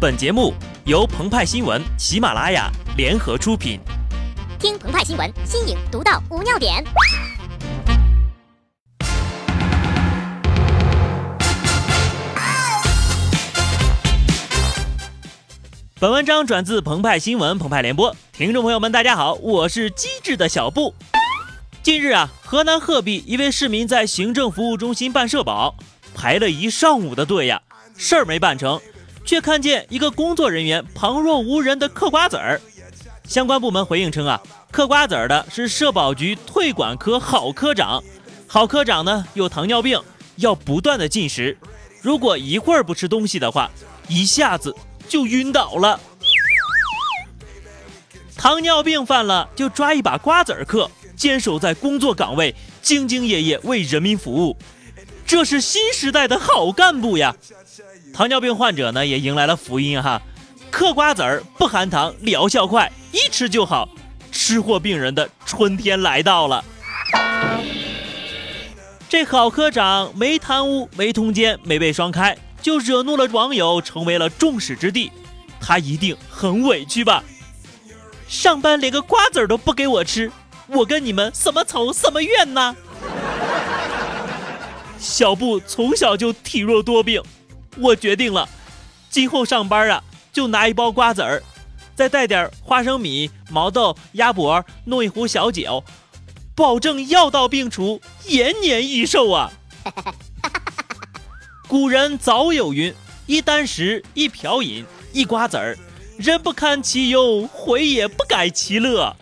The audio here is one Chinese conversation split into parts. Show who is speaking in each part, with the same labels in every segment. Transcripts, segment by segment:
Speaker 1: 本节目由澎湃新闻、喜马拉雅联合出品。
Speaker 2: 听澎湃新闻，新颖独到，无尿点。
Speaker 1: 本文章转自澎湃新闻、澎湃联播，听众朋友们，大家好，我是机智的小布。近日啊，河南鹤壁一位市民在行政服务中心办社保，排了一上午的队呀，事儿没办成。却看见一个工作人员旁若无人的嗑瓜子儿，相关部门回应称啊，嗑瓜子儿的是社保局退管科郝科长，郝科长呢有糖尿病，要不断的进食，如果一会儿不吃东西的话，一下子就晕倒了。糖尿病犯了就抓一把瓜子儿嗑，坚守在工作岗位，兢兢业业为人民服务，这是新时代的好干部呀。糖尿病患者呢也迎来了福音哈，嗑瓜子儿不含糖，疗效快，一吃就好，吃货病人的春天来到了。这郝科长没贪污，没通奸，没被双开，就惹怒了网友，成为了众矢之的，他一定很委屈吧？上班连个瓜子儿都不给我吃，我跟你们什么仇什么怨呢？小布从小就体弱多病。我决定了，今后上班啊，就拿一包瓜子儿，再带点花生米、毛豆、鸭脖，弄一壶小酒，保证药到病除，延年益寿啊！古人早有云：一箪食，一瓢饮，一瓜子儿，人不堪其忧，回也不改其乐。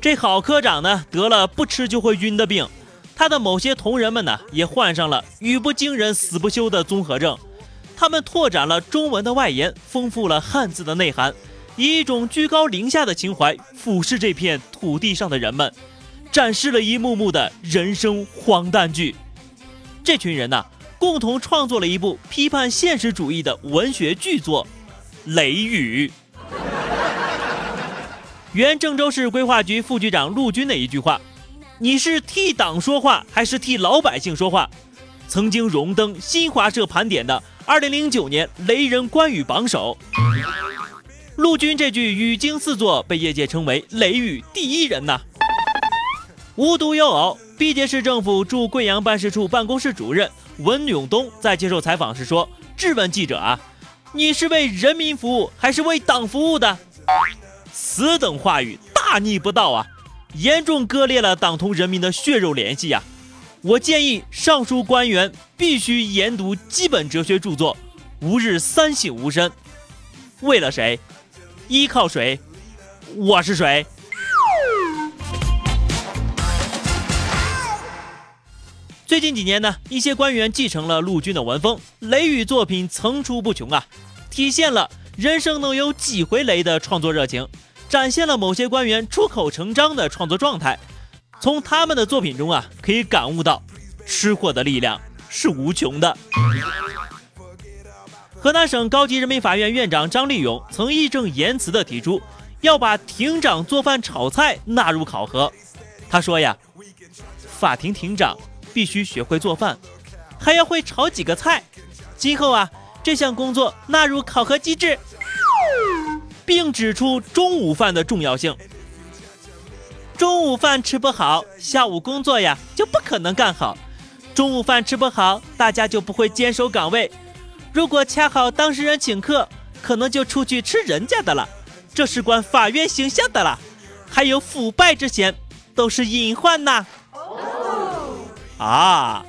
Speaker 1: 这郝科长呢，得了不吃就会晕的病。他的某些同仁们呢，也患上了语不惊人死不休的综合症。他们拓展了中文的外延，丰富了汉字的内涵，以一种居高临下的情怀俯视这片土地上的人们，展示了一幕幕的人生荒诞剧。这群人呢，共同创作了一部批判现实主义的文学巨作《雷雨》。原郑州市规划局副局长陆军的一句话。你是替党说话还是替老百姓说话？曾经荣登新华社盘点的2009年雷人关羽榜首，陆军这句语惊四座，被业界称为“雷雨第一人”呐。无独有偶，毕节市政府驻贵阳办事处办公室主任文永东在接受采访时说：“质问记者啊，你是为人民服务还是为党服务的？”此等话语大逆不道啊！严重割裂了党同人民的血肉联系呀！我建议上述官员必须研读基本哲学著作，吾日三省吾身。为了谁？依靠谁？我是谁？最近几年呢，一些官员继承了陆军的文风，雷雨作品层出不穷啊，体现了人生能有几回雷的创作热情。展现了某些官员出口成章的创作状态。从他们的作品中啊，可以感悟到吃货的力量是无穷的。河南省高级人民法院院长张立勇曾义正言辞地提出，要把庭长做饭炒菜纳入考核。他说呀，法庭庭长必须学会做饭，还要会炒几个菜。今后啊，这项工作纳入考核机制。并指出中午饭的重要性。中午饭吃不好，下午工作呀就不可能干好。中午饭吃不好，大家就不会坚守岗位。如果恰好当事人请客，可能就出去吃人家的了，这事关法院形象的了，还有腐败之嫌，都是隐患呐。啊，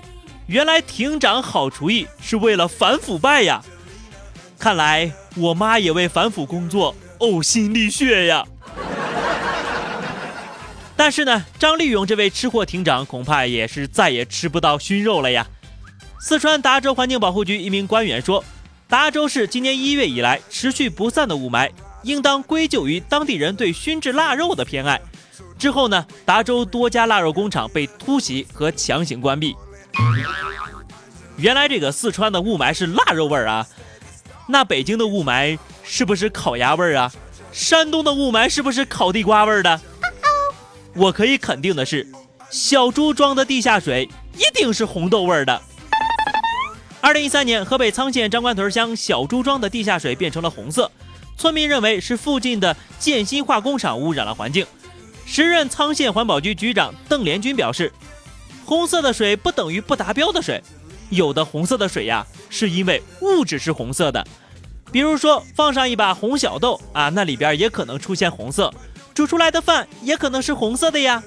Speaker 1: 原来庭长好厨艺是为了反腐败呀！看来我妈也为反腐工作。呕心沥血呀！但是呢，张立勇这位吃货庭长恐怕也是再也吃不到熏肉了呀。四川达州环境保护局一名官员说，达州市今年一月以来持续不散的雾霾，应当归咎于当地人对熏制腊肉的偏爱。之后呢，达州多家腊肉工厂被突袭和强行关闭。原来这个四川的雾霾是腊肉味儿啊，那北京的雾霾。是不是烤鸭味儿啊？山东的雾霾是不是烤地瓜味儿的？我可以肯定的是，小猪装的地下水一定是红豆味儿的。二零一三年，河北沧县张官屯乡小朱庄的地下水变成了红色，村民认为是附近的建新化工厂污染了环境。时任沧县环保局局长邓连军表示，红色的水不等于不达标的水，有的红色的水呀，是因为物质是红色的，比如说放上一把红小豆啊，那里边也可能出现红色，煮出来的饭也可能是红色的呀。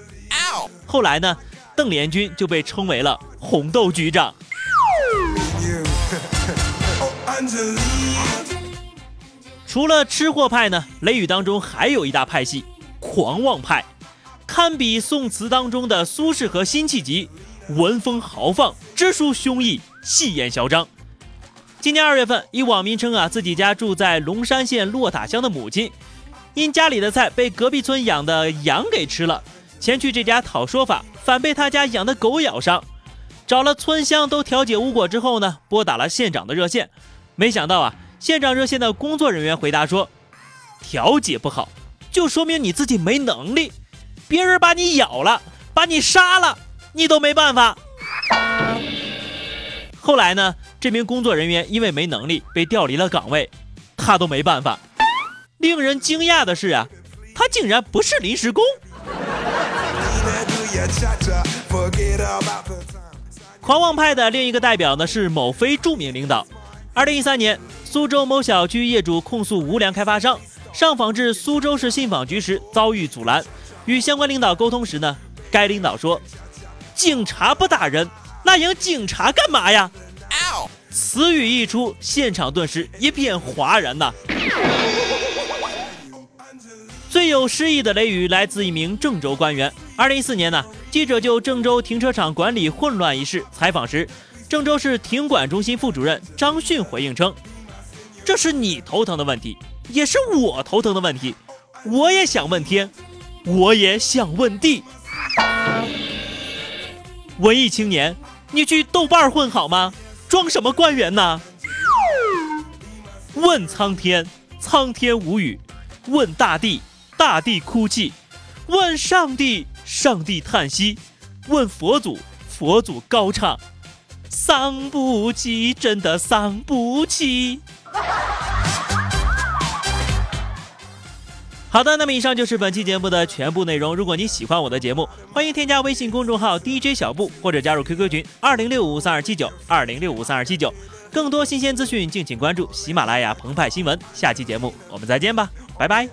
Speaker 1: 后来呢，邓连军就被称为了红豆局长。除了吃货派呢，雷雨当中还有一大派系——狂妄派，堪比宋词当中的苏轼和辛弃疾，文风豪放，直抒胸臆，气焰嚣张。今年二月份，一网民称啊，自己家住在龙山县洛塔乡的母亲，因家里的菜被隔壁村养的羊给吃了，前去这家讨说法，反被他家养的狗咬伤。找了村乡都调解无果之后呢，拨打了县长的热线，没想到啊，县长热线的工作人员回答说，调解不好，就说明你自己没能力，别人把你咬了，把你杀了，你都没办法。后来呢，这名工作人员因为没能力被调离了岗位，他都没办法。令人惊讶的是啊，他竟然不是临时工。狂妄派的另一个代表呢是某非著名领导。二零一三年，苏州某小区业主控诉无良开发商上访至苏州市信访局时遭遇阻拦，与相关领导沟通时呢，该领导说：“警察不打人，那养警察干嘛呀？”此语一出，现场顿时一片哗然呐。最有诗意的雷雨来自一名郑州官员。二零一四年呢？记者就郑州停车场管理混乱一事采访时，郑州市停管中心副主任张迅回应称：“这是你头疼的问题，也是我头疼的问题。我也想问天，我也想问地。文艺青年，你去豆瓣混好吗？装什么官员呢？问苍天，苍天无语；问大地，大地哭泣；问上帝。”上帝叹息，问佛祖，佛祖高唱，伤不起，真的伤不起。好的，那么以上就是本期节目的全部内容。如果你喜欢我的节目，欢迎添加微信公众号 DJ 小布，或者加入 QQ 群二零六五三二七九二零六五三二七九。更多新鲜资讯，敬请关注喜马拉雅澎湃新闻。下期节目我们再见吧，拜拜。